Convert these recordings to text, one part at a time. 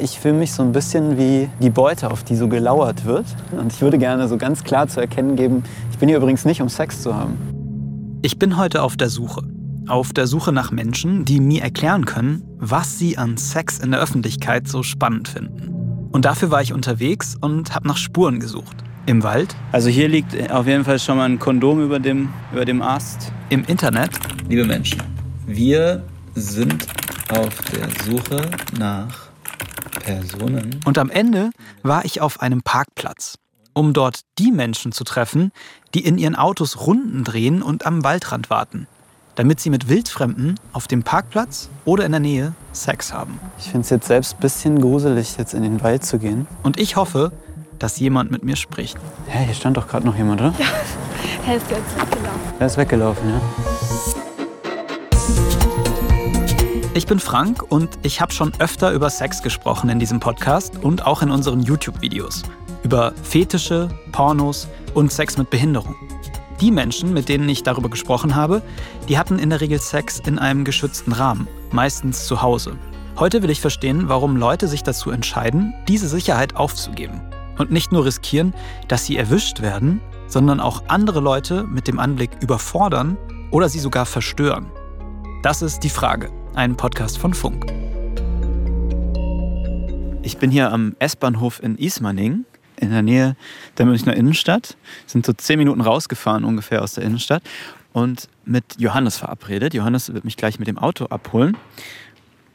Ich fühle mich so ein bisschen wie die Beute, auf die so gelauert wird. Und ich würde gerne so ganz klar zu erkennen geben, ich bin hier übrigens nicht, um Sex zu haben. Ich bin heute auf der Suche. Auf der Suche nach Menschen, die mir erklären können, was sie an Sex in der Öffentlichkeit so spannend finden. Und dafür war ich unterwegs und habe nach Spuren gesucht. Im Wald. Also hier liegt auf jeden Fall schon mal ein Kondom über dem, über dem Ast. Im Internet. Liebe Menschen, wir sind auf der Suche nach Personen. Und am Ende war ich auf einem Parkplatz, um dort die Menschen zu treffen, die in ihren Autos Runden drehen und am Waldrand warten, damit sie mit Wildfremden auf dem Parkplatz oder in der Nähe Sex haben. Ich finde es jetzt selbst ein bisschen gruselig, jetzt in den Wald zu gehen. Und ich hoffe, dass jemand mit mir spricht. Hä, hier stand doch gerade noch jemand, oder? Ja, er ist jetzt weggelaufen. Er ist weggelaufen, ja. Ich bin Frank und ich habe schon öfter über Sex gesprochen in diesem Podcast und auch in unseren YouTube-Videos. Über Fetische, Pornos und Sex mit Behinderung. Die Menschen, mit denen ich darüber gesprochen habe, die hatten in der Regel Sex in einem geschützten Rahmen, meistens zu Hause. Heute will ich verstehen, warum Leute sich dazu entscheiden, diese Sicherheit aufzugeben. Und nicht nur riskieren, dass sie erwischt werden, sondern auch andere Leute mit dem Anblick überfordern oder sie sogar verstören. Das ist die Frage ein Podcast von Funk. Ich bin hier am S-Bahnhof in Ismaning, in der Nähe der Münchner Innenstadt. Sind so zehn Minuten rausgefahren ungefähr aus der Innenstadt und mit Johannes verabredet. Johannes wird mich gleich mit dem Auto abholen.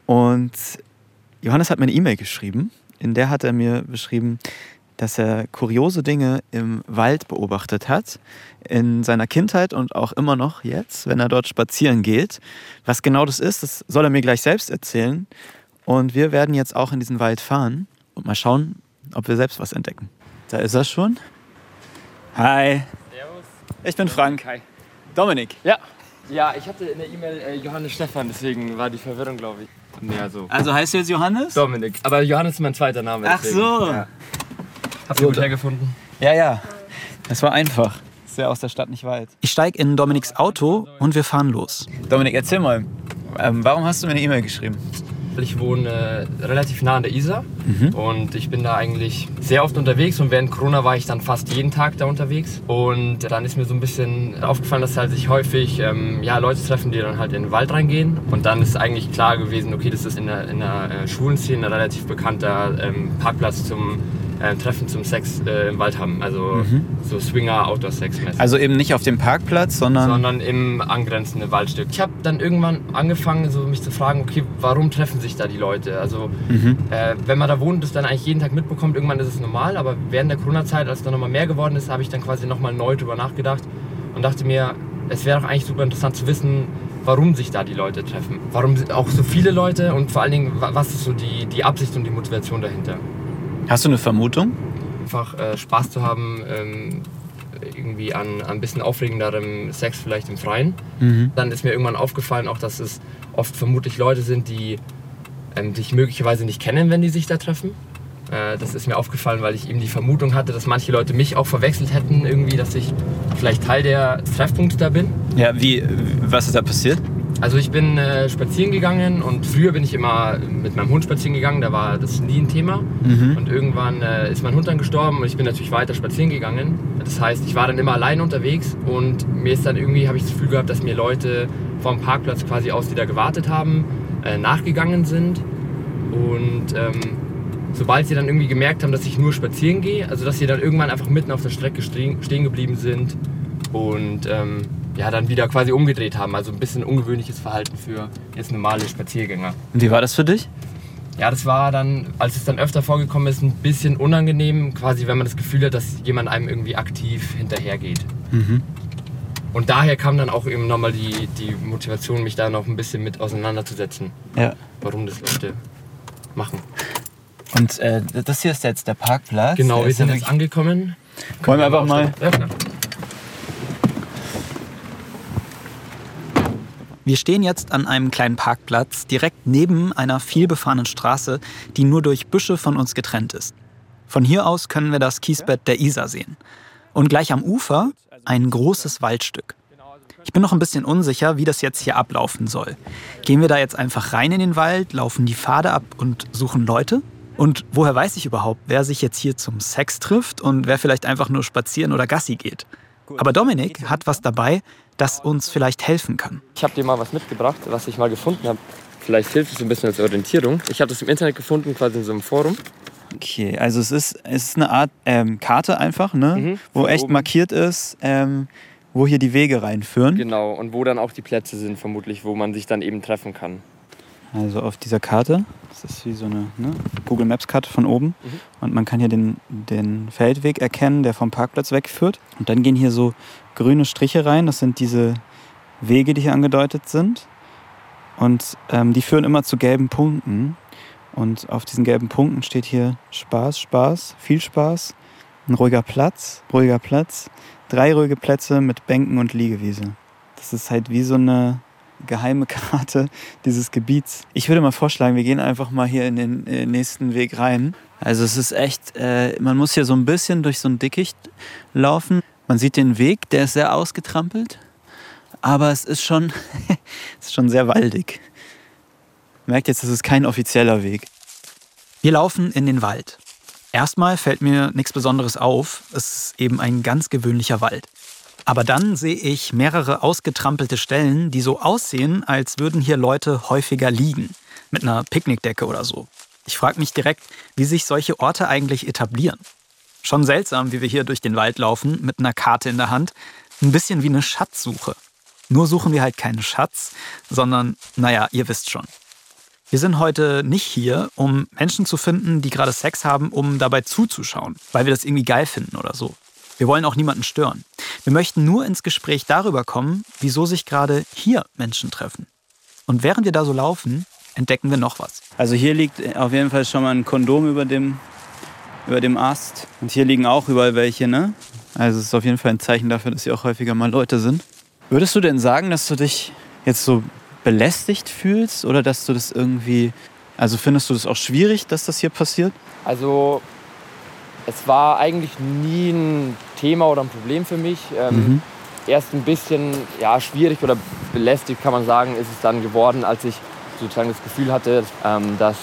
Und Johannes hat mir eine E-Mail geschrieben. In der hat er mir beschrieben, dass er kuriose Dinge im Wald beobachtet hat, in seiner Kindheit und auch immer noch jetzt, wenn er dort spazieren geht. Was genau das ist, das soll er mir gleich selbst erzählen. Und wir werden jetzt auch in diesen Wald fahren und mal schauen, ob wir selbst was entdecken. Da ist er schon. Hi. Servus. Ich bin Frank. Hi. Dominik. Ja. Ja, ich hatte in der E-Mail äh, Johannes Stefan, deswegen war die Verwirrung, glaube ich. Ja, so. Also heißt du jetzt Johannes? Dominik. Aber Johannes ist mein zweiter Name. Ach deswegen. so. Ja. Habt ihr gut hergefunden? Ja, ja. Das war einfach. Ist ja aus der Stadt nicht weit. Ich steige in Dominiks Auto und wir fahren los. Dominik, erzähl mal. Ähm, warum hast du mir eine E-Mail geschrieben? Ich wohne äh, relativ nah an der Isar und ich bin da eigentlich sehr oft unterwegs und während Corona war ich dann fast jeden Tag da unterwegs und dann ist mir so ein bisschen aufgefallen, dass halt sich häufig ähm, ja, Leute treffen, die dann halt in den Wald reingehen und dann ist eigentlich klar gewesen, okay, das ist in der, in der äh, schwulen Szene ein relativ bekannter ähm, Parkplatz zum äh, Treffen zum Sex äh, im Wald haben, also so Swinger Outdoor Sex mäßig Also eben nicht auf dem Parkplatz, sondern. sondern im angrenzenden Waldstück. Ich habe dann irgendwann angefangen, so mich zu fragen, okay, warum treffen sich da die Leute? Also äh, wenn man da wohnt, das dann eigentlich jeden Tag mitbekommt, irgendwann ist es normal, aber während der Corona-Zeit, als es dann nochmal mehr geworden ist, habe ich dann quasi nochmal neu drüber nachgedacht und dachte mir, es wäre doch eigentlich super interessant zu wissen, warum sich da die Leute treffen. Warum sind auch so viele Leute und vor allen Dingen, wa- was ist so die, die Absicht und die Motivation dahinter? Hast du eine Vermutung? einfach äh, Spaß zu haben, ähm, irgendwie an, an ein bisschen aufregenderem Sex vielleicht im Freien. Dann ist mir irgendwann aufgefallen, auch dass es oft vermutlich Leute sind, die ähm, sich möglicherweise nicht kennen, wenn die sich da treffen. Äh, das ist mir aufgefallen, weil ich eben die Vermutung hatte, dass manche Leute mich auch verwechselt hätten, irgendwie, dass ich vielleicht Teil der Treffpunkte da bin. Ja, wie, was ist da passiert? Also ich bin äh, spazieren gegangen und früher bin ich immer mit meinem Hund spazieren gegangen, da war das nie ein Thema. Und irgendwann äh, ist mein Hund dann gestorben und ich bin natürlich weiter spazieren gegangen. Das heißt, ich war dann immer allein unterwegs und mir ist dann irgendwie, habe ich das Gefühl gehabt, dass mir Leute vom Parkplatz quasi aus, die da gewartet haben, äh, nachgegangen sind. Und ähm, sobald sie dann irgendwie gemerkt haben, dass ich nur spazieren gehe, also dass sie dann irgendwann einfach mitten auf der Strecke stehen, stehen geblieben sind und ähm, ja, dann wieder quasi umgedreht haben. Also ein bisschen ungewöhnliches Verhalten für jetzt normale Spaziergänger. Und wie war das für dich? Ja, das war dann, als es dann öfter vorgekommen ist, ein bisschen unangenehm, quasi wenn man das Gefühl hat, dass jemand einem irgendwie aktiv hinterhergeht. Und daher kam dann auch eben nochmal die, die Motivation, mich da noch ein bisschen mit auseinanderzusetzen, Ja. warum das Leute machen. Und äh, das hier ist jetzt der Parkplatz. Genau, wir ist sind jetzt angekommen. Wollen wir einfach mal. Ja, Wir stehen jetzt an einem kleinen Parkplatz direkt neben einer vielbefahrenen Straße, die nur durch Büsche von uns getrennt ist. Von hier aus können wir das Kiesbett der Isar sehen. Und gleich am Ufer ein großes Waldstück. Ich bin noch ein bisschen unsicher, wie das jetzt hier ablaufen soll. Gehen wir da jetzt einfach rein in den Wald, laufen die Pfade ab und suchen Leute? Und woher weiß ich überhaupt, wer sich jetzt hier zum Sex trifft und wer vielleicht einfach nur spazieren oder Gassi geht? Aber Dominik hat was dabei, das uns vielleicht helfen kann. Ich habe dir mal was mitgebracht, was ich mal gefunden habe. Vielleicht hilft es ein bisschen als Orientierung. Ich habe das im Internet gefunden, quasi in so einem Forum. Okay, also es ist, es ist eine Art ähm, Karte einfach, ne? Mhm, wo echt oben. markiert ist, ähm, wo hier die Wege reinführen. Genau, und wo dann auch die Plätze sind, vermutlich, wo man sich dann eben treffen kann. Also auf dieser Karte, das ist wie so eine ne, Google Maps Karte von oben. Mhm. Und man kann hier den, den Feldweg erkennen, der vom Parkplatz wegführt. Und dann gehen hier so grüne Striche rein. Das sind diese Wege, die hier angedeutet sind. Und ähm, die führen immer zu gelben Punkten. Und auf diesen gelben Punkten steht hier Spaß, Spaß, viel Spaß, ein ruhiger Platz, ruhiger Platz, drei ruhige Plätze mit Bänken und Liegewiese. Das ist halt wie so eine geheime Karte dieses Gebiets. Ich würde mal vorschlagen, wir gehen einfach mal hier in den nächsten Weg rein. Also es ist echt, äh, man muss hier so ein bisschen durch so ein Dickicht laufen. Man sieht den Weg, der ist sehr ausgetrampelt, aber es ist schon, es ist schon sehr waldig. Merkt jetzt, das ist kein offizieller Weg. Wir laufen in den Wald. Erstmal fällt mir nichts Besonderes auf. Es ist eben ein ganz gewöhnlicher Wald. Aber dann sehe ich mehrere ausgetrampelte Stellen, die so aussehen, als würden hier Leute häufiger liegen. Mit einer Picknickdecke oder so. Ich frage mich direkt, wie sich solche Orte eigentlich etablieren. Schon seltsam, wie wir hier durch den Wald laufen, mit einer Karte in der Hand. Ein bisschen wie eine Schatzsuche. Nur suchen wir halt keinen Schatz, sondern, naja, ihr wisst schon. Wir sind heute nicht hier, um Menschen zu finden, die gerade Sex haben, um dabei zuzuschauen, weil wir das irgendwie geil finden oder so. Wir wollen auch niemanden stören. Wir möchten nur ins Gespräch darüber kommen, wieso sich gerade hier Menschen treffen. Und während wir da so laufen, entdecken wir noch was. Also hier liegt auf jeden Fall schon mal ein Kondom über dem, über dem Ast. Und hier liegen auch überall welche, ne? Also es ist auf jeden Fall ein Zeichen dafür, dass hier auch häufiger mal Leute sind. Würdest du denn sagen, dass du dich jetzt so belästigt fühlst oder dass du das irgendwie, also findest du das auch schwierig, dass das hier passiert? Also, es war eigentlich nie ein Thema oder ein Problem für mich. Ähm, Mhm. Erst ein bisschen ja, schwierig oder belästigt, kann man sagen, ist es dann geworden, als ich sozusagen das Gefühl hatte, ähm, dass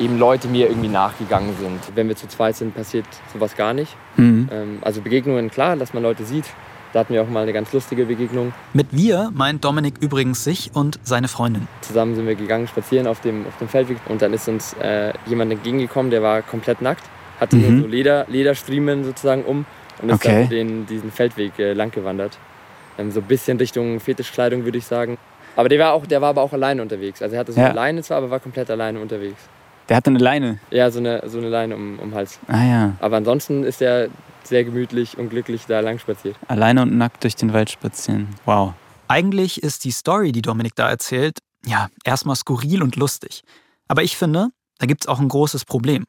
eben Leute mir irgendwie nachgegangen sind. Wenn wir zu zweit sind, passiert sowas gar nicht. Mhm. Ähm, also Begegnungen, klar, dass man Leute sieht. Da hatten wir auch mal eine ganz lustige Begegnung. Mit wir meint Dominik übrigens sich und seine Freundin. Zusammen sind wir gegangen, spazieren auf dem, auf dem Feldweg. Und dann ist uns äh, jemand entgegengekommen, der war komplett nackt. Hatte Mhm. nur so Leder, Lederstriemen sozusagen um und ist Okay. dann den, diesen Feldweg äh, lang gewandert. Ähm, so ein bisschen Richtung Fetischkleidung, würde ich sagen. Aber der war, auch, der war aber auch alleine unterwegs. Also er hatte so Ja. eine Leine zwar, aber war komplett alleine unterwegs. Der hatte eine Leine. Ja, so eine, so eine Leine um, um den Hals. Ah ja, Aber ansonsten ist er sehr gemütlich und glücklich da lang spaziert. alleine und nackt durch den Wald spazieren. Wow. Eigentlich ist die Story, die Dominik da erzählt, ja, erstmal skurril und lustig. Aber ich finde, da gibt es auch ein großes Problem.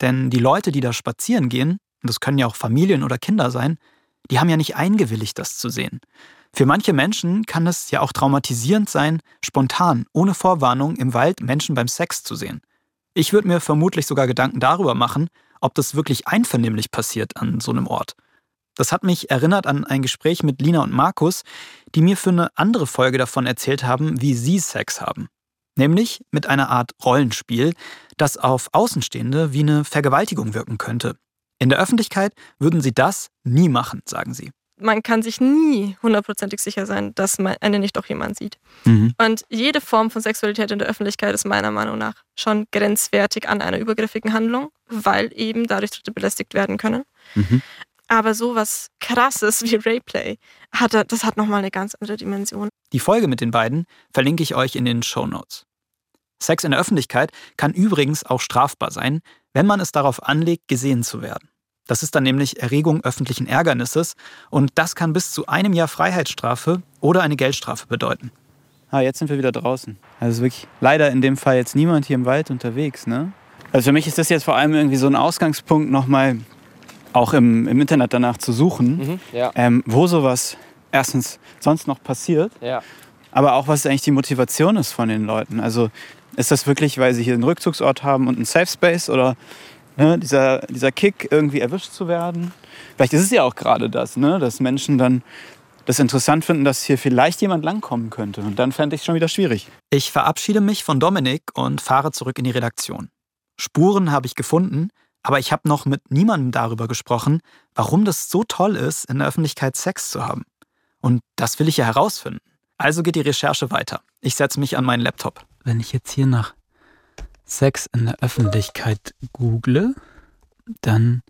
Denn die Leute, die da spazieren gehen, und das können ja auch Familien oder Kinder sein, die haben ja nicht eingewilligt, das zu sehen. Für manche Menschen kann es ja auch traumatisierend sein, spontan, ohne Vorwarnung im Wald Menschen beim Sex zu sehen. Ich würde mir vermutlich sogar Gedanken darüber machen, ob das wirklich einvernehmlich passiert an so einem Ort. Das hat mich erinnert an ein Gespräch mit Lina und Markus, die mir für eine andere Folge davon erzählt haben, wie sie Sex haben. Nämlich mit einer Art Rollenspiel, das auf Außenstehende wie eine Vergewaltigung wirken könnte. In der Öffentlichkeit würden sie das nie machen, sagen sie. Man kann sich nie hundertprozentig sicher sein, dass man einen nicht doch jemand sieht. Mhm. Und jede Form von Sexualität in der Öffentlichkeit ist meiner Meinung nach schon grenzwertig an einer übergriffigen Handlung, weil eben dadurch Dritte belästigt werden können. Mhm. Aber sowas krasses wie Rayplay, hat, das hat nochmal eine ganz andere Dimension. Die Folge mit den beiden verlinke ich euch in den Show Notes. Sex in der Öffentlichkeit kann übrigens auch strafbar sein, wenn man es darauf anlegt, gesehen zu werden. Das ist dann nämlich Erregung öffentlichen Ärgernisses und das kann bis zu einem Jahr Freiheitsstrafe oder eine Geldstrafe bedeuten. Ah, jetzt sind wir wieder draußen. Also es ist wirklich leider in dem Fall jetzt niemand hier im Wald unterwegs, ne? Also für mich ist das jetzt vor allem irgendwie so ein Ausgangspunkt, nochmal auch im, im Internet danach zu suchen, Mhm. Ja, ähm, wo sowas erstens sonst noch passiert, ja. aber auch was eigentlich die Motivation ist von den Leuten. Also ist das wirklich, weil sie hier einen Rückzugsort haben und einen Safe Space oder ne, dieser, dieser Kick, irgendwie erwischt zu werden? Vielleicht ist es ja auch gerade das, ne, dass Menschen dann das interessant finden, dass hier vielleicht jemand langkommen könnte. Und dann fände ich es schon wieder schwierig. Ich verabschiede mich von Dominik und fahre zurück in die Redaktion. Spuren habe ich gefunden, aber ich habe noch mit niemandem darüber gesprochen, warum das so toll ist, in der Öffentlichkeit Sex zu haben. Und das will ich ja herausfinden. Also geht die Recherche weiter. Ich setze mich an meinen Laptop. Wenn ich jetzt hier nach Sex in der Öffentlichkeit google, dann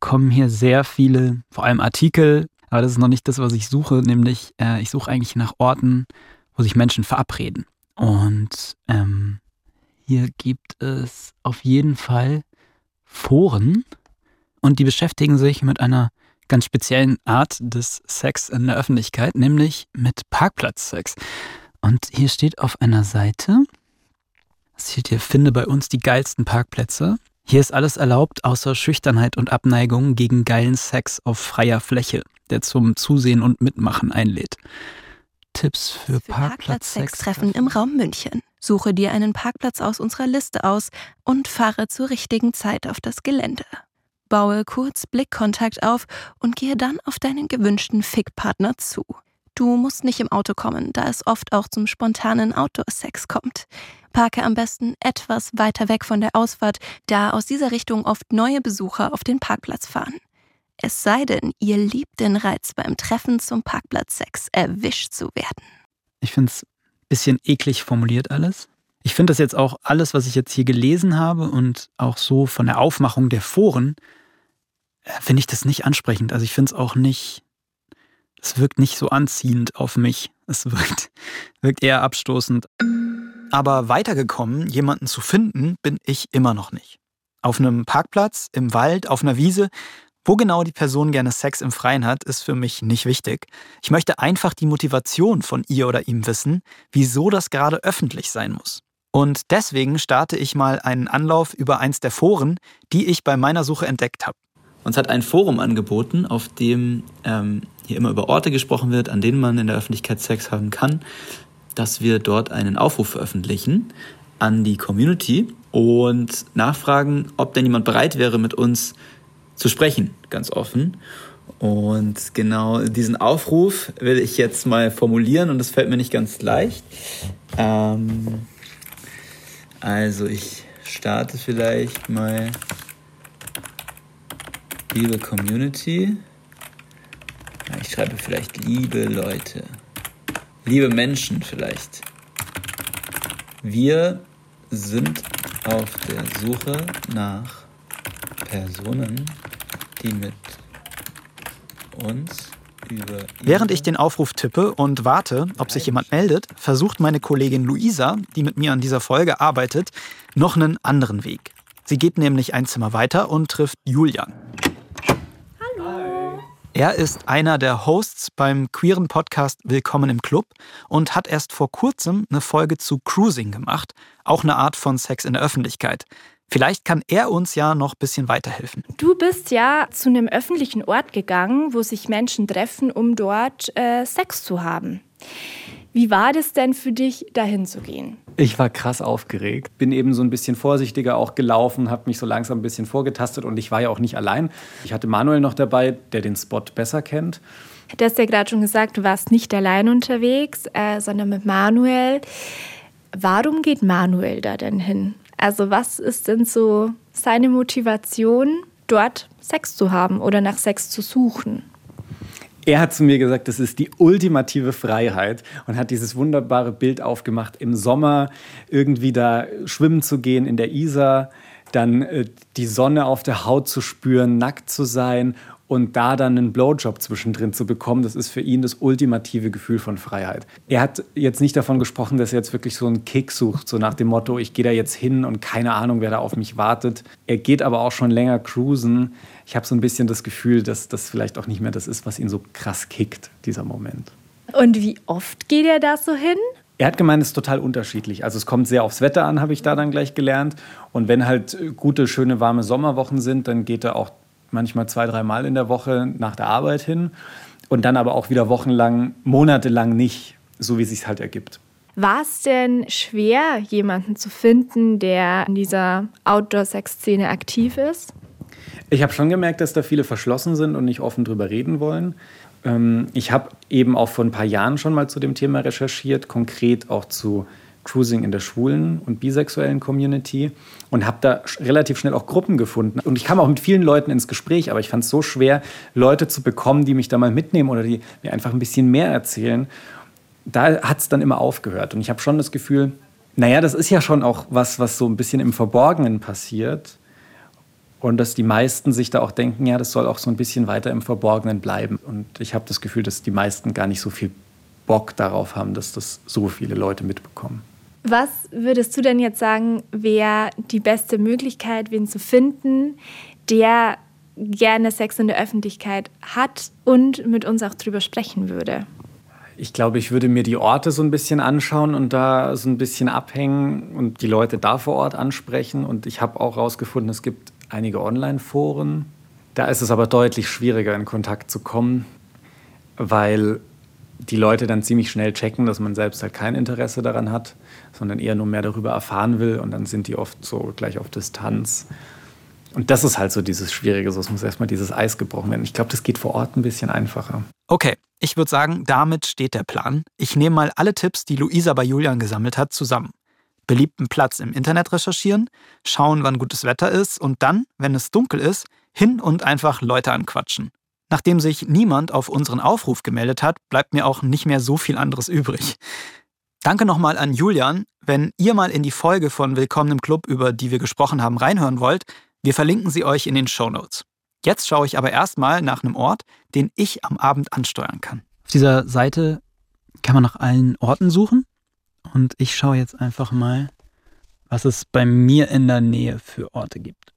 kommen hier sehr viele, vor allem Artikel, aber das ist noch nicht das, was ich suche, nämlich äh, ich suche eigentlich nach Orten, wo sich Menschen verabreden. Und ähm, hier gibt es auf jeden Fall Foren und die beschäftigen sich mit einer ganz speziellen Art des Sex in der Öffentlichkeit, nämlich mit Parkplatzsex. Und hier steht auf einer Seite, steht hier, finde bei uns die geilsten Parkplätze. Hier ist alles erlaubt, außer Schüchternheit und Abneigung gegen geilen Sex auf freier Fläche, der zum Zusehen und Mitmachen einlädt. Tipps für, für Parkplatz-Sextreffen im Raum München. Suche dir einen Parkplatz aus unserer Liste aus und fahre zur richtigen Zeit auf das Gelände. Baue kurz Blickkontakt auf und gehe dann auf deinen gewünschten Fickpartner zu. Du musst nicht im Auto kommen, da es oft auch zum spontanen Outdoor-Sex kommt. Parke am besten etwas weiter weg von der Ausfahrt, da aus dieser Richtung oft neue Besucher auf den Parkplatz fahren. Es sei denn, ihr liebt den Reiz beim Treffen zum Parkplatz-Sex erwischt zu werden. Ich finde es ein bisschen eklig formuliert alles. Ich finde das jetzt auch alles, was ich jetzt hier gelesen habe und auch so von der Aufmachung der Foren, äh, finde ich das nicht ansprechend. Also ich finde es auch nicht es wirkt nicht so anziehend auf mich. Es wirkt, wirkt eher abstoßend. Aber weitergekommen, jemanden zu finden, bin ich immer noch nicht. Auf einem Parkplatz, im Wald, auf einer Wiese, wo genau die Person gerne Sex im Freien hat, ist für mich nicht wichtig. Ich möchte einfach die Motivation von ihr oder ihm wissen, wieso das gerade öffentlich sein muss. Und deswegen starte ich mal einen Anlauf über eins der Foren, die ich bei meiner Suche entdeckt habe. Uns hat ein Forum angeboten, auf dem ähm, hier immer über Orte gesprochen wird, an denen man in der Öffentlichkeit Sex haben kann, dass wir dort einen Aufruf veröffentlichen an die Community und nachfragen, ob denn jemand bereit wäre, mit uns zu sprechen, ganz offen. Und genau diesen Aufruf will ich jetzt mal formulieren und das fällt mir nicht ganz leicht. Ähm, also ich starte vielleicht mal Liebe Community. Ich schreibe vielleicht liebe Leute. Liebe Menschen vielleicht. Wir sind auf der Suche nach Personen, die mit uns über. Während ich den Aufruf tippe und warte, ob sich jemand meldet, versucht meine Kollegin Luisa, die mit mir an dieser Folge arbeitet, noch einen anderen Weg. Sie geht nämlich ein Zimmer weiter und trifft Julian. Er ist einer der Hosts beim queeren Podcast Willkommen im Club und hat erst vor kurzem eine Folge zu Cruising gemacht, auch eine Art von Sex in der Öffentlichkeit. Vielleicht kann er uns ja noch ein bisschen weiterhelfen. Du bist ja zu einem öffentlichen Ort gegangen, wo sich Menschen treffen, um dort äh, Sex zu haben. Wie war das denn für dich, dahin zu gehen? Ich war krass aufgeregt, bin eben so ein bisschen vorsichtiger auch gelaufen, habe mich so langsam ein bisschen vorgetastet und ich war ja auch nicht allein. Ich hatte Manuel noch dabei, der den Spot besser kennt. Du hast ja gerade schon gesagt, du warst nicht allein unterwegs, äh, sondern mit Manuel. Warum geht Manuel da denn hin? Also was ist denn so seine Motivation, dort Sex zu haben oder nach Sex zu suchen? Er hat zu mir gesagt, das ist die ultimative Freiheit und hat dieses wunderbare Bild aufgemacht, im Sommer irgendwie da schwimmen zu gehen in der Isar, dann äh, die Sonne auf der Haut zu spüren, nackt zu sein und da dann einen Blowjob zwischendrin zu bekommen, das ist für ihn das ultimative Gefühl von Freiheit. Er hat jetzt nicht davon gesprochen, dass er jetzt wirklich so einen Kick sucht, so nach dem Motto, ich gehe da jetzt hin und keine Ahnung, wer da auf mich wartet. Er geht aber auch schon länger cruisen. Ich habe so ein bisschen das Gefühl, dass das vielleicht auch nicht mehr das ist, was ihn so krass kickt, dieser Moment. Und wie oft geht er da so hin? Er hat gemeint, es ist total unterschiedlich. Also es kommt sehr aufs Wetter an, habe ich da dann gleich gelernt. Und wenn halt gute, schöne, warme Sommerwochen sind, dann geht er auch manchmal zwei, dreimal in der Woche nach der Arbeit hin und dann aber auch wieder wochenlang, monatelang nicht, so wie es sich halt ergibt. War es denn schwer, jemanden zu finden, der in dieser Outdoor-Sex-Szene aktiv ist? Ich habe schon gemerkt, dass da viele verschlossen sind und nicht offen drüber reden wollen. Ähm, ich habe eben auch vor ein paar Jahren schon mal zu dem Thema recherchiert, konkret auch zu Cruising in der schwulen und bisexuellen Community und habe da relativ schnell auch Gruppen gefunden. Und ich kam auch mit vielen Leuten ins Gespräch, aber ich fand es so schwer, Leute zu bekommen, die mich da mal mitnehmen oder die mir einfach ein bisschen mehr erzählen. Da hat es dann immer aufgehört. Und ich habe schon das Gefühl, naja, das ist ja schon auch was, was so ein bisschen im Verborgenen passiert. Und dass die meisten sich da auch denken, ja, das soll auch so ein bisschen weiter im Verborgenen bleiben. Und ich habe das Gefühl, dass die meisten gar nicht so viel Bock darauf haben, dass das so viele Leute mitbekommen. Was würdest du denn jetzt sagen, wäre die beste Möglichkeit, wen zu finden, der gerne Sex in der Öffentlichkeit hat und mit uns auch drüber sprechen würde? Ich glaube, ich würde mir die Orte so ein bisschen anschauen und da so ein bisschen abhängen und die Leute da vor Ort ansprechen. Und ich habe auch herausgefunden, es gibt einige Online-Foren. Da ist es aber deutlich schwieriger, in Kontakt zu kommen, weil die Leute dann ziemlich schnell checken, dass man selbst halt kein Interesse daran hat, sondern eher nur mehr darüber erfahren will und dann sind die oft so gleich auf Distanz. Und das ist halt so dieses Schwierige, so es muss erstmal dieses Eis gebrochen werden. Ich glaube, das geht vor Ort ein bisschen einfacher. Okay, ich würde sagen, damit steht der Plan. Ich nehme mal alle Tipps, die Luisa bei Julian gesammelt hat, zusammen. Beliebten Platz im Internet recherchieren, schauen, wann gutes Wetter ist und dann, wenn es dunkel ist, hin und einfach Leute anquatschen. Nachdem sich niemand auf unseren Aufruf gemeldet hat, bleibt mir auch nicht mehr so viel anderes übrig. Danke nochmal an Julian. Wenn ihr mal in die Folge von Willkommen im Club, über die wir gesprochen haben, reinhören wollt, wir verlinken sie euch in den Show Notes. Jetzt schaue ich aber erstmal nach einem Ort, den ich am Abend ansteuern kann. Auf dieser Seite kann man nach allen Orten suchen und ich schaue jetzt einfach mal, was es bei mir in der Nähe für Orte gibt.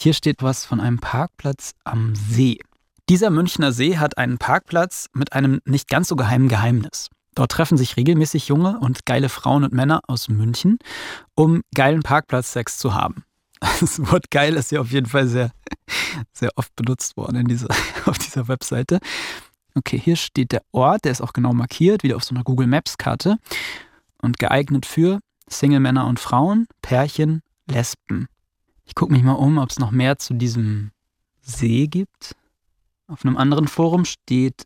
Hier steht was von einem Parkplatz am See. Dieser Münchner See hat einen Parkplatz mit einem nicht ganz so geheimen Geheimnis. Dort treffen sich regelmäßig junge und geile Frauen und Männer aus München, um geilen Parkplatzsex zu haben. Das Wort geil ist ja auf jeden Fall sehr, sehr oft benutzt worden dieser, auf dieser Webseite. Okay, hier steht der Ort, der ist auch genau markiert, wieder auf so einer Google Maps Karte und geeignet für Single Männer und Frauen, Pärchen, Lesben. Ich gucke mich mal um, ob es noch mehr zu diesem See gibt. Auf einem anderen Forum steht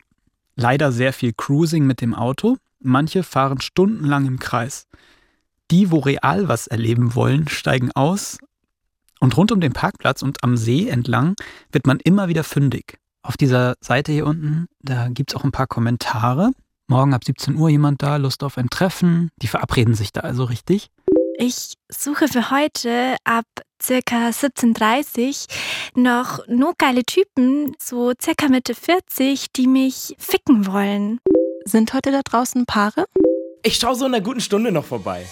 leider sehr viel Cruising mit dem Auto. Manche fahren stundenlang im Kreis. Die, wo real was erleben wollen, steigen aus. Und rund um den Parkplatz und am See entlang wird man immer wieder fündig. Auf dieser Seite hier unten, da gibt es auch ein paar Kommentare. Morgen ab 17 Uhr jemand da, Lust auf ein Treffen. Die verabreden sich da also richtig. Ich suche für heute ab circa 17.30 noch nur geile Typen, so circa Mitte 40, die mich ficken wollen. Sind heute da draußen Paare? Ich schaue so in einer guten Stunde noch vorbei.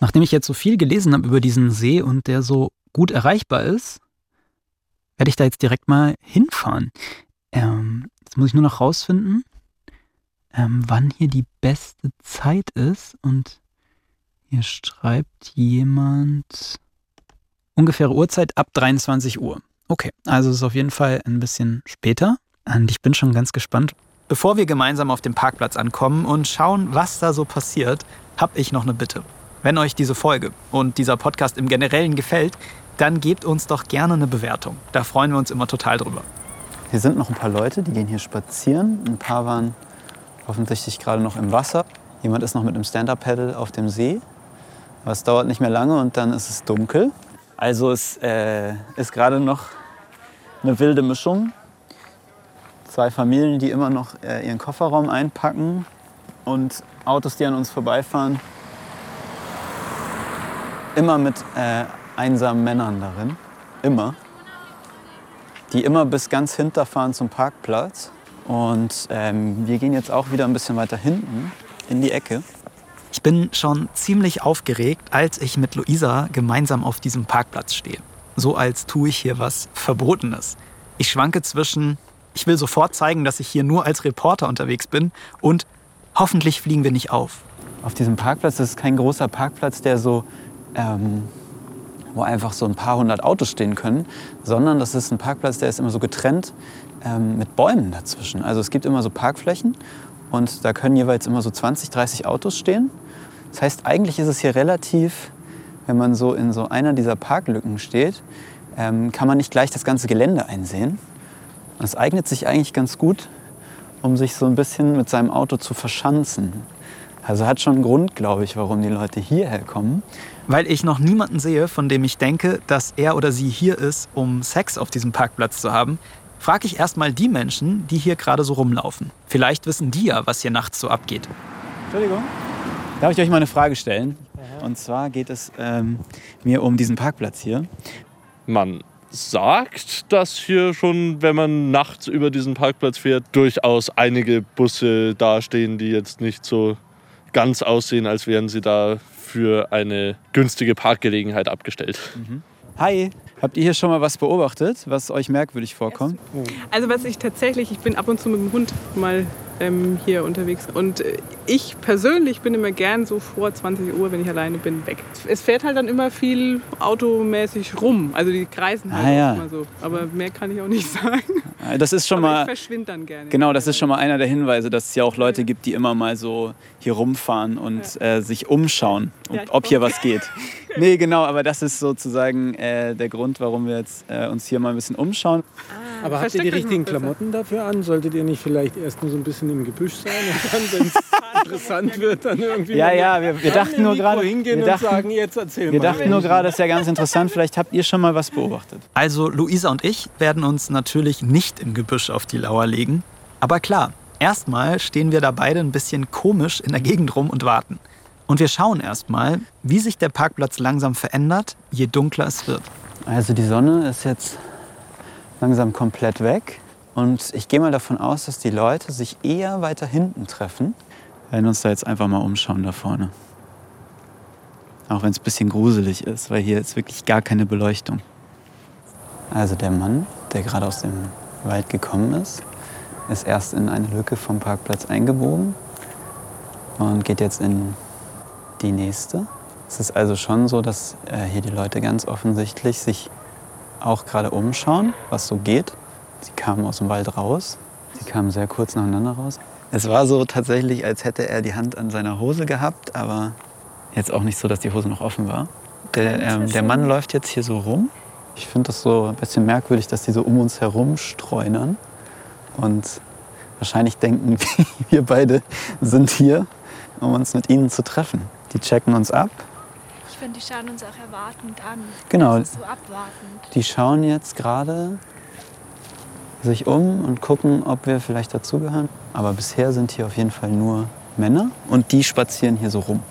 Nachdem ich jetzt so viel gelesen habe über diesen See und der so gut erreichbar ist, werde ich da jetzt direkt mal hinfahren. Ähm, jetzt muss ich nur noch rausfinden, ähm, wann hier die beste Zeit ist und hier schreibt jemand ungefähre Uhrzeit ab 23 Uhr. Okay, also es ist auf jeden Fall ein bisschen später. Und ich bin schon ganz gespannt. Bevor wir gemeinsam auf dem Parkplatz ankommen und schauen, was da so passiert, habe ich noch eine Bitte. Wenn euch diese Folge und dieser Podcast im Generellen gefällt, dann gebt uns doch gerne eine Bewertung. Da freuen wir uns immer total drüber. Hier sind noch ein paar Leute, die gehen hier spazieren. Ein paar waren offensichtlich gerade noch im Wasser. Jemand ist noch mit einem Stand-Up-Paddle auf dem See. Aber es dauert nicht mehr lange und dann ist es dunkel. Also es äh, ist gerade noch eine wilde Mischung. Zwei Familien, die immer noch äh, ihren Kofferraum einpacken und Autos, die an uns vorbeifahren. Immer mit äh, einsamen Männern darin. Immer. Die immer bis ganz hinterfahren zum Parkplatz. Und ähm, wir gehen jetzt auch wieder ein bisschen weiter hinten in die Ecke. Ich bin schon ziemlich aufgeregt, als ich mit Luisa gemeinsam auf diesem Parkplatz stehe. So als tue ich hier was Verbotenes. Ich schwanke zwischen, ich will sofort zeigen, dass ich hier nur als Reporter unterwegs bin und hoffentlich fliegen wir nicht auf. Auf diesem Parkplatz ist kein großer Parkplatz, der so, ähm, wo einfach so ein paar hundert Autos stehen können, sondern das ist ein Parkplatz, der ist immer so getrennt ähm, mit Bäumen dazwischen. Also es gibt immer so Parkflächen und da können jeweils immer so 20, 30 Autos stehen. Das heißt, eigentlich ist es hier relativ, wenn man so in so einer dieser Parklücken steht, ähm, kann man nicht gleich das ganze Gelände einsehen. Und es eignet sich eigentlich ganz gut, um sich so ein bisschen mit seinem Auto zu verschanzen. Also hat schon einen Grund, glaube ich, warum die Leute hierher kommen. Weil ich noch niemanden sehe, von dem ich denke, dass er oder sie hier ist, um Sex auf diesem Parkplatz zu haben, frage ich erstmal die Menschen, die hier gerade so rumlaufen. Vielleicht wissen die ja, was hier nachts so abgeht. Entschuldigung. Darf ich euch mal eine Frage stellen? Und zwar geht es ähm, mir um diesen Parkplatz hier. Man sagt, dass hier schon, wenn man nachts über diesen Parkplatz fährt, durchaus einige Busse dastehen, die jetzt nicht so ganz aussehen, als wären sie da für eine günstige Parkgelegenheit abgestellt. Mhm. Hi, habt ihr hier schon mal was beobachtet, was euch merkwürdig vorkommt? Also was ich tatsächlich, ich bin ab und zu mit dem Hund mal ähm, hier unterwegs. Und äh, ich persönlich bin immer gern so vor 20 Uhr, wenn ich alleine bin, weg. Es fährt halt dann immer viel automäßig rum. Also die kreisen halt Ah, ja. immer so. Aber mehr kann ich auch nicht sagen. Das ist schon Aber mal. ich verschwinde dann gerne. Genau, das ist schon mal einer der Hinweise, dass es ja auch Leute gibt, die immer mal so hier rumfahren und äh, sich umschauen, ob, Ja, ob hier was geht. Nee, genau, aber das ist sozusagen äh, der Grund, warum wir jetzt äh, uns hier mal ein bisschen umschauen. Aber habt ihr die richtigen. Klamotten dafür an? Solltet ihr nicht vielleicht erst nur so ein bisschen im Gebüsch sein und dann, wenn es interessant wird, dann irgendwie Ja, ja, wir, wir dachten nur gerade, hingehen wir und dachten, sagen, jetzt erzähl wir mal. dachten nur gerade, das ist ja ganz interessant. Vielleicht habt ihr schon mal was beobachtet. Also Luisa und ich werden uns natürlich nicht im Gebüsch auf die Lauer legen. Aber klar, erstmal stehen wir da beide ein bisschen komisch in der Gegend rum und warten. Und wir schauen erstmal, wie sich der Parkplatz langsam verändert, je dunkler es wird. Also die Sonne ist jetzt langsam komplett weg. Und ich gehe mal davon aus, dass die Leute sich eher weiter hinten treffen. Wir werden uns da jetzt einfach mal umschauen da vorne. Auch wenn es ein bisschen gruselig ist, weil hier ist wirklich gar keine Beleuchtung. Also der Mann, der gerade aus dem Wald gekommen ist, ist erst in eine Lücke vom Parkplatz eingebogen und geht jetzt in die nächste. Es ist also schon so, dass äh, hier die Leute ganz offensichtlich sich auch gerade umschauen, was so geht. Sie kamen aus dem Wald raus. Sie kamen sehr kurz nacheinander raus. Es war so tatsächlich, als hätte er die Hand an seiner Hose gehabt, aber jetzt auch nicht so, dass die Hose noch offen war. Der, ähm, der Mann läuft jetzt hier so rum. Ich finde das so ein bisschen merkwürdig, dass die so um uns herum streunern. Und wahrscheinlich denken, wir beide sind hier, um uns mit ihnen zu treffen. Die checken uns ab. Ich finde, die schauen uns auch erwartend an. Genau. Das ist so abwartend. Die schauen jetzt gerade sich um und gucken, ob wir vielleicht dazugehören. Aber bisher sind hier auf jeden Fall nur Männer und die spazieren hier so rum.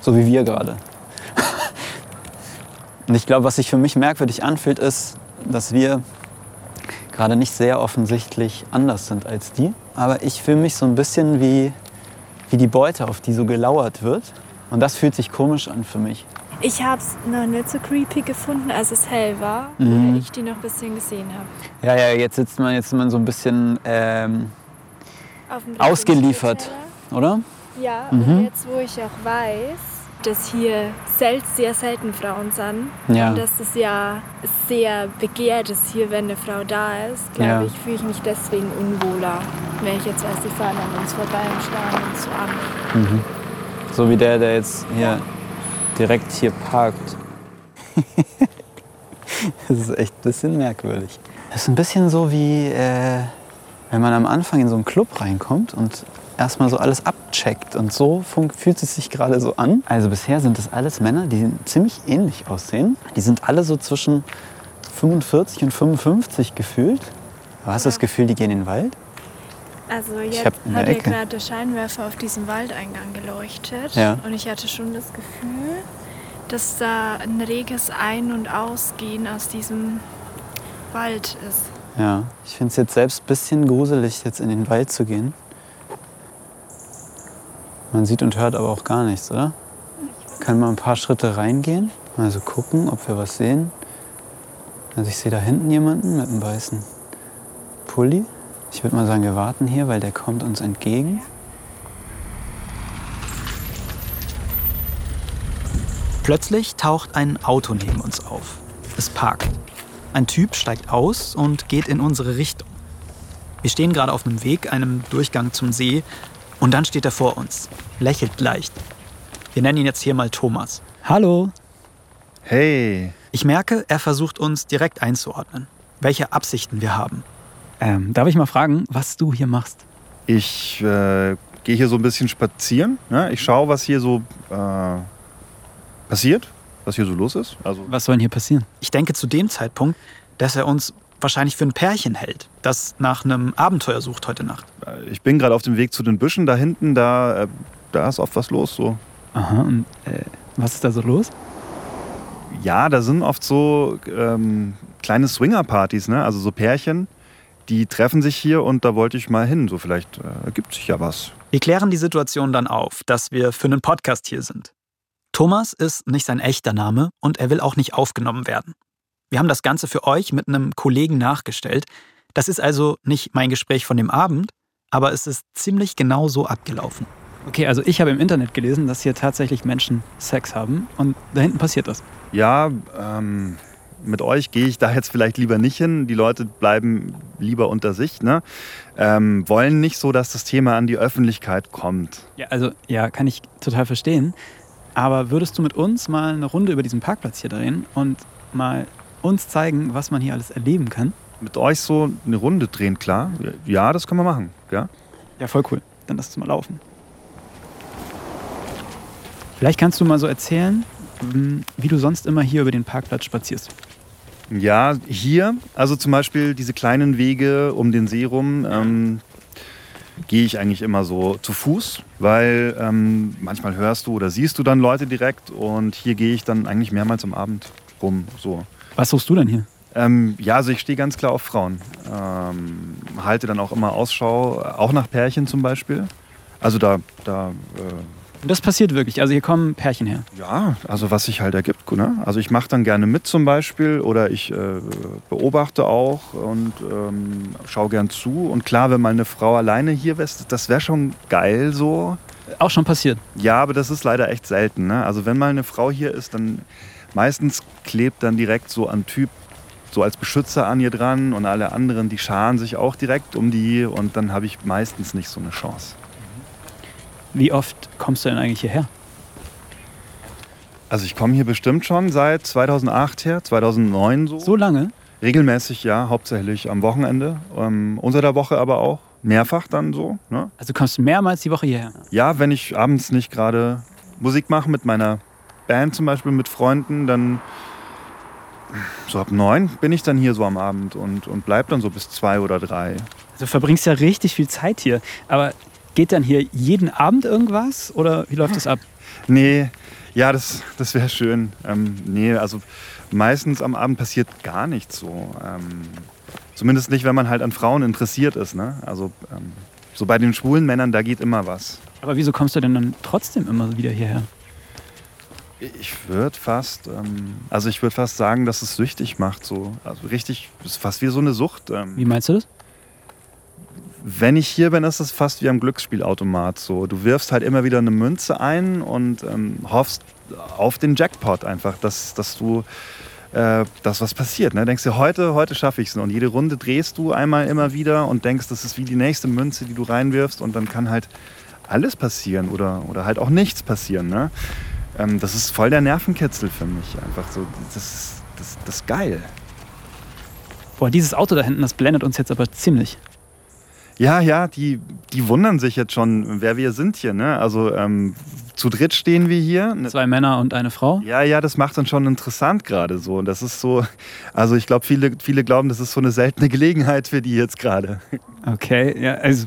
So wie wir gerade. Und ich glaube, was sich für mich merkwürdig anfühlt, ist, dass wir gerade nicht sehr offensichtlich anders sind als die. Aber ich fühle mich so ein bisschen wie, wie die Beute, auf die so gelauert wird. Und das fühlt sich komisch an für mich. Ich habe es noch nicht so creepy gefunden, als es hell war, Mhm. weil ich die noch ein bisschen gesehen habe. Ja, ja, jetzt sitzt man, jetzt ist man so ein bisschen ähm, ausgeliefert, oder? Ja, Mhm. und jetzt, wo ich auch weiß, dass hier sel sehr selten Frauen sind Ja. und dass es ja sehr begehrt ist hier, wenn eine Frau da ist, glaube Ja. ich, fühle ich mich deswegen unwohler, wenn ich jetzt weiß, die fahren an uns vorbei und starren uns so an. Mhm. So wie der, der jetzt hier direkt hier parkt. das ist echt ein bisschen merkwürdig. Das ist ein bisschen so wie, äh, wenn man am Anfang in so einen Club reinkommt und erstmal so alles abcheckt. Und so fühlt es sich gerade so an. Also bisher sind das alles Männer, die ziemlich ähnlich aussehen. Die sind alle so zwischen 45 und 55 gefühlt. Aber hast du das Gefühl, die gehen in den Wald? Also jetzt hat ja gerade der Scheinwerfer auf diesem Waldeingang geleuchtet Ja. und ich hatte schon das Gefühl, dass da ein reges Ein- und Ausgehen aus diesem Wald ist. Ja, ich finde es jetzt selbst ein bisschen gruselig, jetzt in den Wald zu gehen. Man sieht und hört aber auch gar nichts, oder? Kann mal ein paar Schritte reingehen, mal so gucken, ob wir was sehen. Also ich sehe da hinten jemanden mit einem weißen Pulli. Ich würde mal sagen, wir warten hier, weil der kommt uns entgegen. Plötzlich taucht ein Auto neben uns auf. Es parkt. Ein Typ steigt aus und geht in unsere Richtung. Wir stehen gerade auf einem Weg, einem Durchgang zum See, und dann steht er vor uns, lächelt leicht. Wir nennen ihn jetzt hier mal Thomas. Hallo. Hey. Ich merke, er versucht uns direkt einzuordnen, welche Absichten wir haben. Ähm, darf ich mal fragen, was du hier machst? Ich äh, gehe hier so ein bisschen spazieren. Ne? Ich schaue, was hier so äh, passiert, was hier so los ist. Also Was soll denn hier passieren? Ich denke zu dem Zeitpunkt, dass er uns wahrscheinlich für ein Pärchen hält, das nach einem Abenteuer sucht heute Nacht. ich bin gerade auf dem Weg zu den Büschen da hinten, da, äh, da ist oft was los. So. Aha, und äh, was ist da so los? Ja, da sind oft so ähm, kleine Swinger-Partys, ne? also so Pärchen, die treffen sich hier und da wollte ich mal hin. So vielleicht äh, ergibt sich ja was. Wir klären die Situation dann auf, dass wir für einen Podcast hier sind. Thomas ist nicht sein echter Name und er will auch nicht aufgenommen werden. Wir haben das Ganze für euch mit einem Kollegen nachgestellt. Das ist also nicht mein Gespräch von dem Abend, aber es ist ziemlich genau so abgelaufen. Okay, also ich habe im Internet gelesen, dass hier tatsächlich Menschen Sex haben und da hinten passiert das. Ja, ähm, mit euch gehe ich da jetzt vielleicht lieber nicht hin. Die Leute bleiben lieber unter sich. Ne? Ähm, wollen nicht so, dass das Thema an die Öffentlichkeit kommt. Ja, also ja, kann ich total verstehen. Aber würdest du mit uns mal eine Runde über diesen Parkplatz hier drehen und mal uns zeigen, was man hier alles erleben kann? Mit euch so eine Runde drehen, klar. Ja, das können wir machen. Ja, Ja, voll cool. Dann lass uns mal laufen. Vielleicht kannst du mal so erzählen, m, wie du sonst immer hier über den Parkplatz spazierst. Ja hier, also zum Beispiel diese kleinen Wege um den See rum, ähm, gehe ich eigentlich immer so zu Fuß, weil ähm, manchmal hörst du oder siehst du dann Leute direkt und hier gehe ich dann eigentlich mehrmals am Abend rum. So. Was suchst du denn hier? Ähm, ja, also ich stehe ganz klar auf Frauen. Ähm, halte dann auch immer Ausschau, auch nach Pärchen zum Beispiel. Also da, da äh, Und das passiert wirklich. Also hier kommen Pärchen her. ja, also was sich halt ergibt. Ne? Also ich mache dann gerne mit zum Beispiel oder ich äh, beobachte auch und ähm, schaue gern zu. Und klar, wenn mal eine Frau alleine hier wäre, das wäre schon geil so. Auch schon passiert. Ja, aber das ist leider echt selten. Ne? Also wenn mal eine Frau hier ist, dann meistens klebt dann direkt so ein Typ so als Beschützer an ihr dran und alle anderen, die scharen sich auch direkt um die und dann habe ich meistens nicht so eine Chance. Wie oft kommst du denn eigentlich hierher? Also ich komme hier bestimmt schon seit 2008 her, 2009 so. So lange? Regelmäßig, ja, hauptsächlich am Wochenende. Ähm, unter der Woche aber auch. Mehrfach dann so. Ne? Also kommst du mehrmals die Woche hierher? Ja, wenn ich abends nicht gerade Musik mache mit meiner Band zum Beispiel, mit Freunden, dann so ab neun bin ich dann hier so am Abend und, und bleib dann so bis zwei oder drei. Also du verbringst ja richtig viel Zeit hier. Aber geht dann hier jeden Abend irgendwas oder wie läuft das ab? Nee, ja, das, das wäre schön. Ähm, nee, also meistens am Abend passiert gar nichts so. Ähm, zumindest nicht, wenn man halt an Frauen interessiert ist. Ne? Also ähm, so bei den schwulen Männern, da geht immer was. Aber wieso kommst du denn dann trotzdem immer wieder hierher? Ich würde fast, ähm, also ich würde fast sagen, dass es süchtig macht. So. Also richtig, ist fast wie so eine Sucht. Ähm, Wie meinst du das? Wenn ich hier bin, ist es fast wie am Glücksspielautomat. So. Du wirfst halt immer wieder eine Münze ein und ähm, hoffst auf den Jackpot einfach, dass, dass du äh, was passiert. Ne? Denkst dir, heute, heute schaffe ich es. Und jede Runde drehst du einmal immer wieder und denkst, das ist wie die nächste Münze, die du reinwirfst. Und dann kann halt alles passieren oder, oder halt auch nichts passieren. Ne? Ähm, das ist voll der Nervenkitzel für mich. Einfach so, das ist, das, das geil. Boah, dieses Auto da hinten, das blendet uns jetzt aber ziemlich. Ja, ja, die, die wundern sich jetzt schon, wer wir sind hier. Ne? Also ähm, zu dritt stehen wir hier. Zwei Männer und eine Frau. Ja, ja, das macht dann schon interessant gerade so. Und das ist so, also ich glaube, viele, viele glauben, das ist so eine seltene Gelegenheit für die jetzt gerade. Okay, ja, also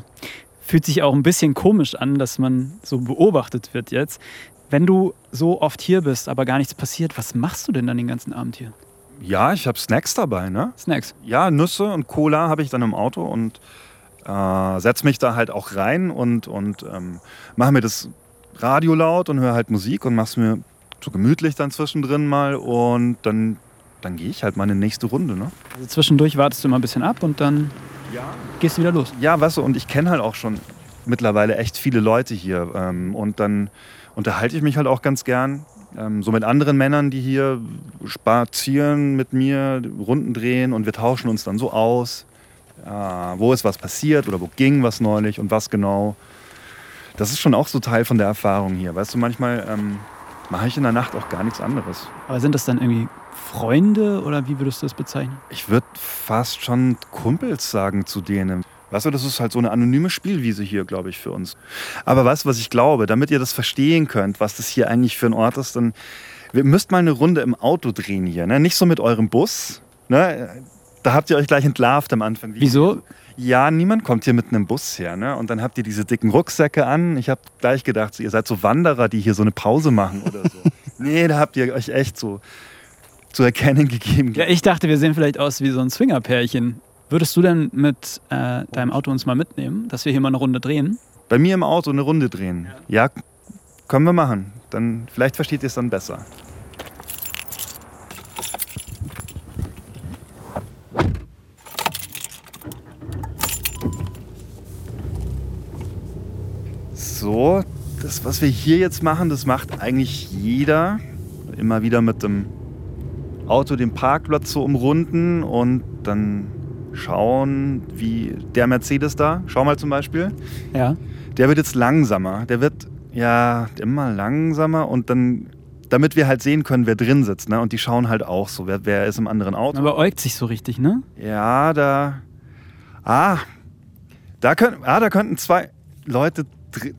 fühlt sich auch ein bisschen komisch an, dass man so beobachtet wird jetzt. Wenn du so oft hier bist, aber gar nichts passiert, was machst du denn dann den ganzen Abend hier? Ja, ich habe Snacks dabei, ne? Snacks? Ja, Nüsse und Cola habe ich dann im Auto und äh, setze mich da halt auch rein und, und ähm, mache mir das Radio laut und höre halt Musik und mache es mir so gemütlich dann zwischendrin mal und dann, dann gehe ich halt mal in die nächste Runde, ne? Also zwischendurch wartest du mal ein bisschen ab und dann gehst du wieder los. Ja, weißt du, und ich kenne halt auch schon mittlerweile echt viele Leute hier. Ähm, und dann unterhalte ich mich halt auch ganz gern. Ähm, so mit anderen Männern, die hier spazieren mit mir, Runden drehen und wir tauschen uns dann so aus. Äh, wo ist was passiert oder wo ging was neulich und was genau. Das ist schon auch so Teil von der Erfahrung hier. Weißt du, manchmal ähm, mache ich in der Nacht auch gar nichts anderes. Aber sind das dann irgendwie Freunde oder wie würdest du das bezeichnen? Ich würde fast schon Kumpels sagen zu denen. Weißt du, das ist halt so eine anonyme Spielwiese hier, glaube ich, für uns. Aber weißt du, was ich glaube? Damit ihr das verstehen könnt, was das hier eigentlich für ein Ort ist, dann wir müsst mal eine Runde im Auto drehen hier. Ne? Nicht so mit eurem Bus. Ne? Da habt ihr euch gleich entlarvt am Anfang. Wieso? Ja, niemand kommt hier mit einem Bus her. Ne? Und dann habt ihr diese dicken Rucksäcke an. Ich habe gleich gedacht, ihr seid so Wanderer, die hier so eine Pause machen oder so. nee, da habt ihr euch echt so zu erkennen gegeben. Ja, ich dachte, wir sehen vielleicht aus wie so ein Swingerpärchen. Würdest du denn mit äh, deinem Auto uns mal mitnehmen, dass wir hier mal eine Runde drehen? Bei mir im Auto eine Runde drehen? Ja, ja können wir machen. Dann vielleicht versteht ihr es dann besser. So, das, was wir hier jetzt machen, das macht eigentlich jeder. Immer wieder mit dem Auto den Parkplatz so umrunden und dann schauen, wie der Mercedes da, schau mal zum Beispiel. Ja. Der wird jetzt langsamer. Der wird ja immer langsamer und dann, damit wir halt sehen können, wer drin sitzt. Ne? Und die schauen halt auch so, wer, wer ist im anderen Auto. Aber äugt sich so richtig, ne? Ja, da. Ah, da, können, ah, da könnten zwei Leute.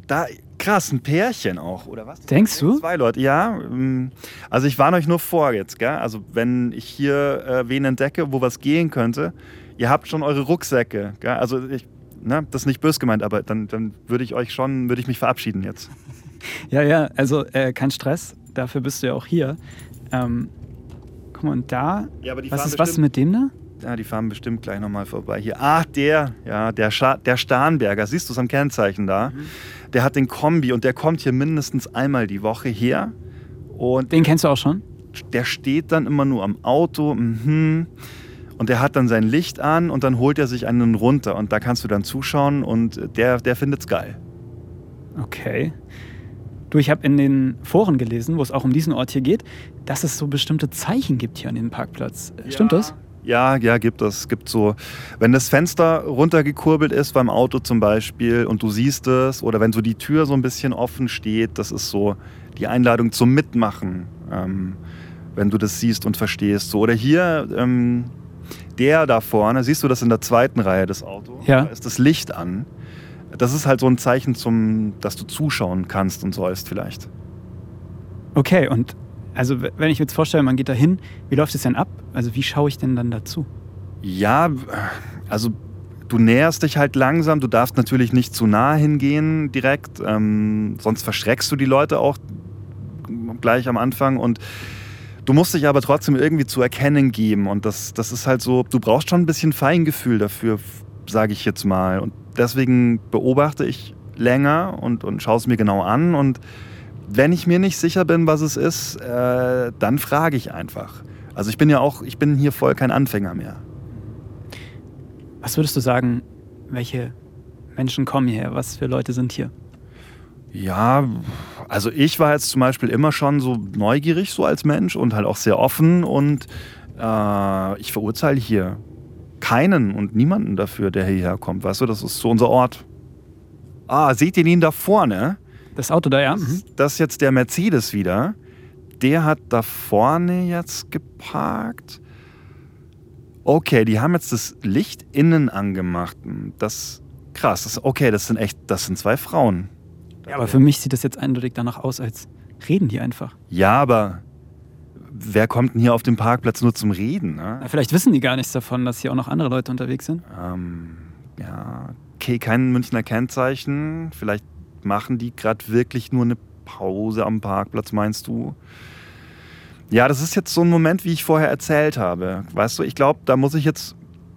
Da, krass, ein Pärchen auch, oder was? Denkst du? Zwei Leute, ja. Ähm, also ich warne euch nur vor jetzt, gell? Also wenn ich hier äh, wen entdecke, wo was gehen könnte, ihr habt schon eure Rucksäcke, gell? Also ich, ne, das ist nicht bös gemeint, aber dann, dann würde ich euch schon, würde ich mich verabschieden jetzt. Ja, ja, also äh, kein Stress, dafür bist du ja auch hier. Ähm, guck mal, und da, ja, aber die was ist was mit dem da? Ja, die fahren bestimmt gleich nochmal vorbei hier. Ach, der, ja, der, Scha der Starnberger, siehst du es am Kennzeichen da? Mhm. Der hat den Kombi und der kommt hier mindestens einmal die Woche her. Und den kennst du auch schon? Der steht dann immer nur am Auto. Mhm. Und der hat dann sein Licht an und dann holt er sich einen runter. Und da kannst du dann zuschauen und der, der findet es geil. Okay. Du, ich habe in den Foren gelesen, wo es auch um diesen Ort hier geht, dass es so bestimmte Zeichen gibt hier an dem Parkplatz. Ja. Stimmt das? Ja, ja, gibt es. Gibt so, wenn das Fenster runtergekurbelt ist beim Auto zum Beispiel und du siehst es, oder wenn so die Tür so ein bisschen offen steht, das ist so die Einladung zum Mitmachen, ähm, wenn du das siehst und verstehst. So, oder hier ähm, der da vorne, siehst du das in der zweiten Reihe des Autos? Ja. Da ist das Licht an. Das ist halt so ein Zeichen, zum, dass du zuschauen kannst und sollst vielleicht. Okay, und also wenn ich mir jetzt vorstelle, man geht da hin, wie läuft es denn ab? Also wie schaue ich denn dann dazu? Ja, also du näherst dich halt langsam. Du darfst natürlich nicht zu nah hingehen direkt, ähm, sonst verschreckst du die Leute auch gleich am Anfang und du musst dich aber trotzdem irgendwie zu erkennen geben und das, das ist halt so, du brauchst schon ein bisschen Feingefühl dafür, sage ich jetzt mal und deswegen beobachte ich länger und, und schaue es mir genau an und wenn ich mir nicht sicher bin, was es ist, äh, dann frage ich einfach. Also ich bin ja auch, ich bin hier voll kein Anfänger mehr. Was würdest du sagen, welche Menschen kommen hierher? Was für Leute sind hier? Ja, also ich war jetzt zum Beispiel immer schon so neugierig so als Mensch und halt auch sehr offen und äh, ich verurteile hier keinen und niemanden dafür, der hierher kommt. Weißt du, das ist so unser Ort. Ah, seht ihr ihn da vorne? Das Auto da, ja. Mhm. Das ist jetzt der Mercedes wieder. Der hat da vorne jetzt geparkt. Okay, die haben jetzt das Licht innen angemacht. Das krass. Das, okay, das sind echt, das sind zwei Frauen. Ja, aber für mich sieht das jetzt eindeutig danach aus, als reden die einfach. Ja, aber wer kommt denn hier auf dem Parkplatz nur zum Reden? Ne? Na, vielleicht wissen die gar nichts davon, dass hier auch noch andere Leute unterwegs sind. Ähm, ja, okay, kein Münchner Kennzeichen. Vielleicht machen die gerade wirklich nur eine Pause am Parkplatz, meinst du? Ja, das ist jetzt so ein Moment, wie ich vorher erzählt habe. Weißt du, ich glaube, da muss ich jetzt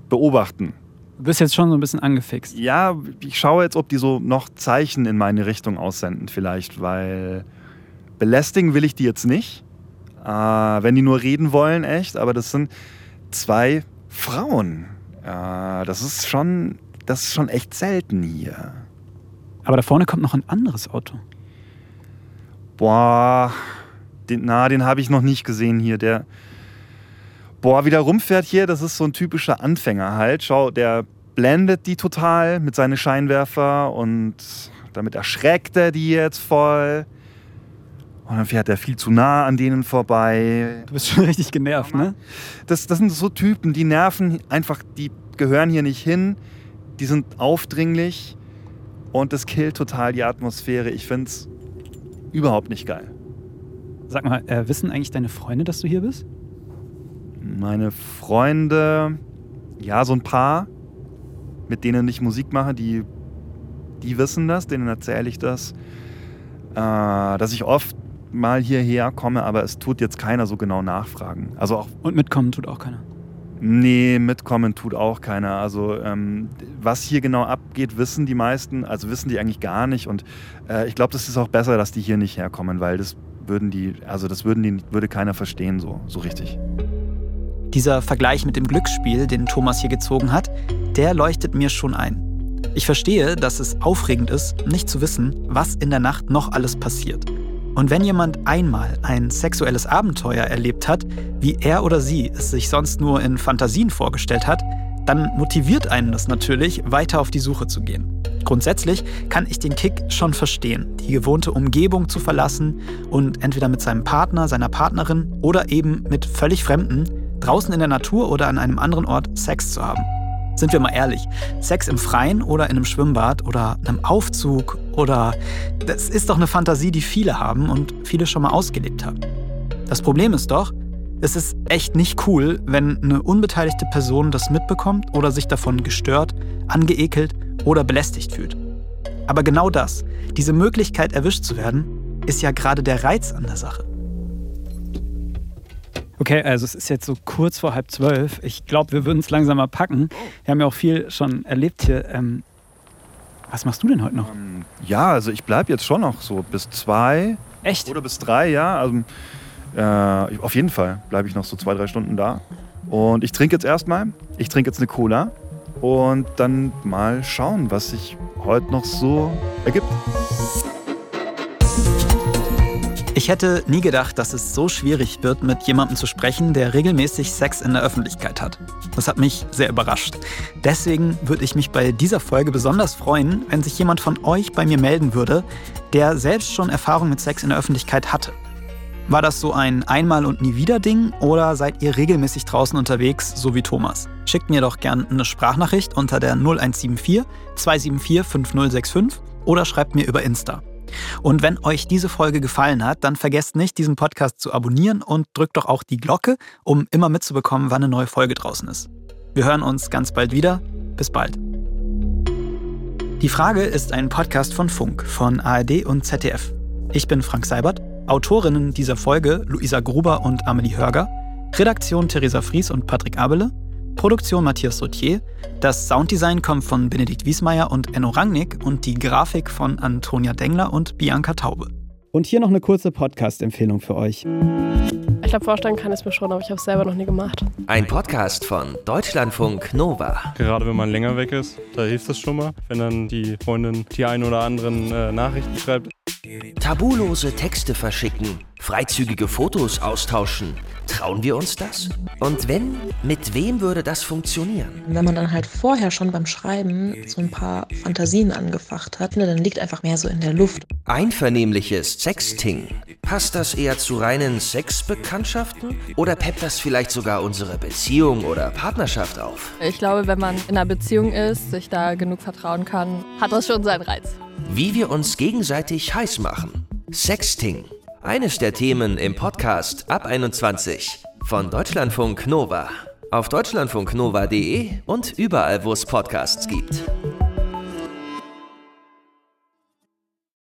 beobachten. Du bist jetzt schon so ein bisschen angefixt. Ja, ich schaue jetzt, ob die so noch Zeichen in meine Richtung aussenden, vielleicht, weil belästigen will ich die jetzt nicht. Äh, wenn die nur reden wollen, echt, aber das sind zwei Frauen. Äh, das ist schon, das ist schon echt selten hier. Aber da vorne kommt noch ein anderes Auto. Boah, den, na, den habe ich noch nicht gesehen hier. Der, boah, wie der rumfährt hier, das ist so ein typischer Anfänger halt. Schau, der blendet die total mit seinen Scheinwerfer und damit erschreckt er die jetzt voll. Und dann fährt er viel zu nah an denen vorbei. Du bist schon richtig genervt, ne? Das, das sind so Typen, die nerven einfach, die gehören hier nicht hin die sind aufdringlich und es killt total die Atmosphäre. Ich finde es überhaupt nicht geil. Sag mal, äh, wissen eigentlich deine Freunde, dass du hier bist? Meine Freunde, ja, so ein paar, mit denen ich Musik mache, die, die wissen das, denen erzähle ich das, äh, dass ich oft mal hierher komme, aber es tut jetzt keiner so genau nachfragen. Also auch Und mitkommen tut auch keiner. Nee, mitkommen tut auch keiner. Also ähm, was hier genau abgeht, wissen die meisten, also wissen die eigentlich gar nicht. Und äh, ich glaube, das ist auch besser, dass die hier nicht herkommen, weil das würden die, also das würden die, würde keiner verstehen so, so richtig. Dieser Vergleich mit dem Glücksspiel, den Thomas hier gezogen hat, der leuchtet mir schon ein. Ich verstehe, dass es aufregend ist, nicht zu wissen, was in der Nacht noch alles passiert. Und wenn jemand einmal ein sexuelles Abenteuer erlebt hat, wie er oder sie es sich sonst nur in Fantasien vorgestellt hat, dann motiviert einen das natürlich, weiter auf die Suche zu gehen. Grundsätzlich kann ich den Kick schon verstehen, die gewohnte Umgebung zu verlassen und entweder mit seinem Partner, seiner Partnerin oder eben mit völlig Fremden draußen in der Natur oder an einem anderen Ort Sex zu haben. Sind wir mal ehrlich, Sex im Freien oder in einem Schwimmbad oder einem Aufzug oder das ist doch eine Fantasie, die viele haben und viele schon mal ausgelebt haben. Das Problem ist doch, es ist echt nicht cool, wenn eine unbeteiligte Person das mitbekommt oder sich davon gestört, angeekelt oder belästigt fühlt. Aber genau das, diese Möglichkeit erwischt zu werden, ist ja gerade der Reiz an der Sache. Okay, also es ist jetzt so kurz vor halb zwölf. Ich glaube, wir würden es langsam mal packen. Wir haben ja auch viel schon erlebt hier. Ähm, was machst du denn heute noch? Ähm, ja, also ich bleibe jetzt schon noch so bis zwei. Echt? Oder bis drei, ja. Also, äh, auf jeden Fall bleibe ich noch so zwei, drei Stunden da. Und ich trinke jetzt erstmal. Ich trinke jetzt eine Cola. Und dann mal schauen, was sich heute noch so ergibt. Ich hätte nie gedacht, dass es so schwierig wird, mit jemandem zu sprechen, der regelmäßig Sex in der Öffentlichkeit hat. Das hat mich sehr überrascht. Deswegen würde ich mich bei dieser Folge besonders freuen, wenn sich jemand von euch bei mir melden würde, der selbst schon Erfahrung mit Sex in der Öffentlichkeit hatte. War das so ein Einmal und nie wieder Ding oder seid ihr regelmäßig draußen unterwegs, so wie Thomas? Schickt mir doch gerne eine Sprachnachricht unter der 0174 274 5065 oder schreibt mir über Insta. Und wenn euch diese Folge gefallen hat, dann vergesst nicht, diesen Podcast zu abonnieren und drückt doch auch die Glocke, um immer mitzubekommen, wann eine neue Folge draußen ist. Wir hören uns ganz bald wieder. Bis bald. Die Frage ist ein Podcast von Funk, von ARD und ZDF. Ich bin Frank Seibert, Autorinnen dieser Folge Luisa Gruber und Amelie Hörger, Redaktion Theresa Fries und Patrick Abele, Produktion Matthias Sautier. Das Sounddesign kommt von Benedikt Wiesmeier und Enno Rangnick und die Grafik von Antonia Dengler und Bianca Taube. Und hier noch eine kurze Podcast-Empfehlung für euch. Ich glaube, vorstellen kann es mir schon, aber ich habe es selber noch nie gemacht. Ein Podcast von Deutschlandfunk Nova. Gerade wenn man länger weg ist, da hilft es schon mal, wenn dann die Freundin die ein oder anderen äh, Nachrichten schreibt. Tabulose Texte verschicken, freizügige Fotos austauschen. Trauen wir uns das? Und wenn, mit wem würde das funktionieren? Wenn man dann halt vorher schon beim Schreiben so ein paar Fantasien angefacht hat, ne, dann liegt einfach mehr so in der Luft. Einvernehmliches Sexting. Passt das eher zu reinen Sexbekanntschaften? Oder peppt das vielleicht sogar unsere Beziehung oder Partnerschaft auf? Ich glaube, wenn man in einer Beziehung ist, sich da genug vertrauen kann, hat das schon seinen Reiz. Wie wir uns gegenseitig heiß machen. Sexting. Eines der Themen im Podcast Ab 21 von Deutschlandfunk Nova. Auf deutschlandfunknova.de und überall, wo es Podcasts gibt.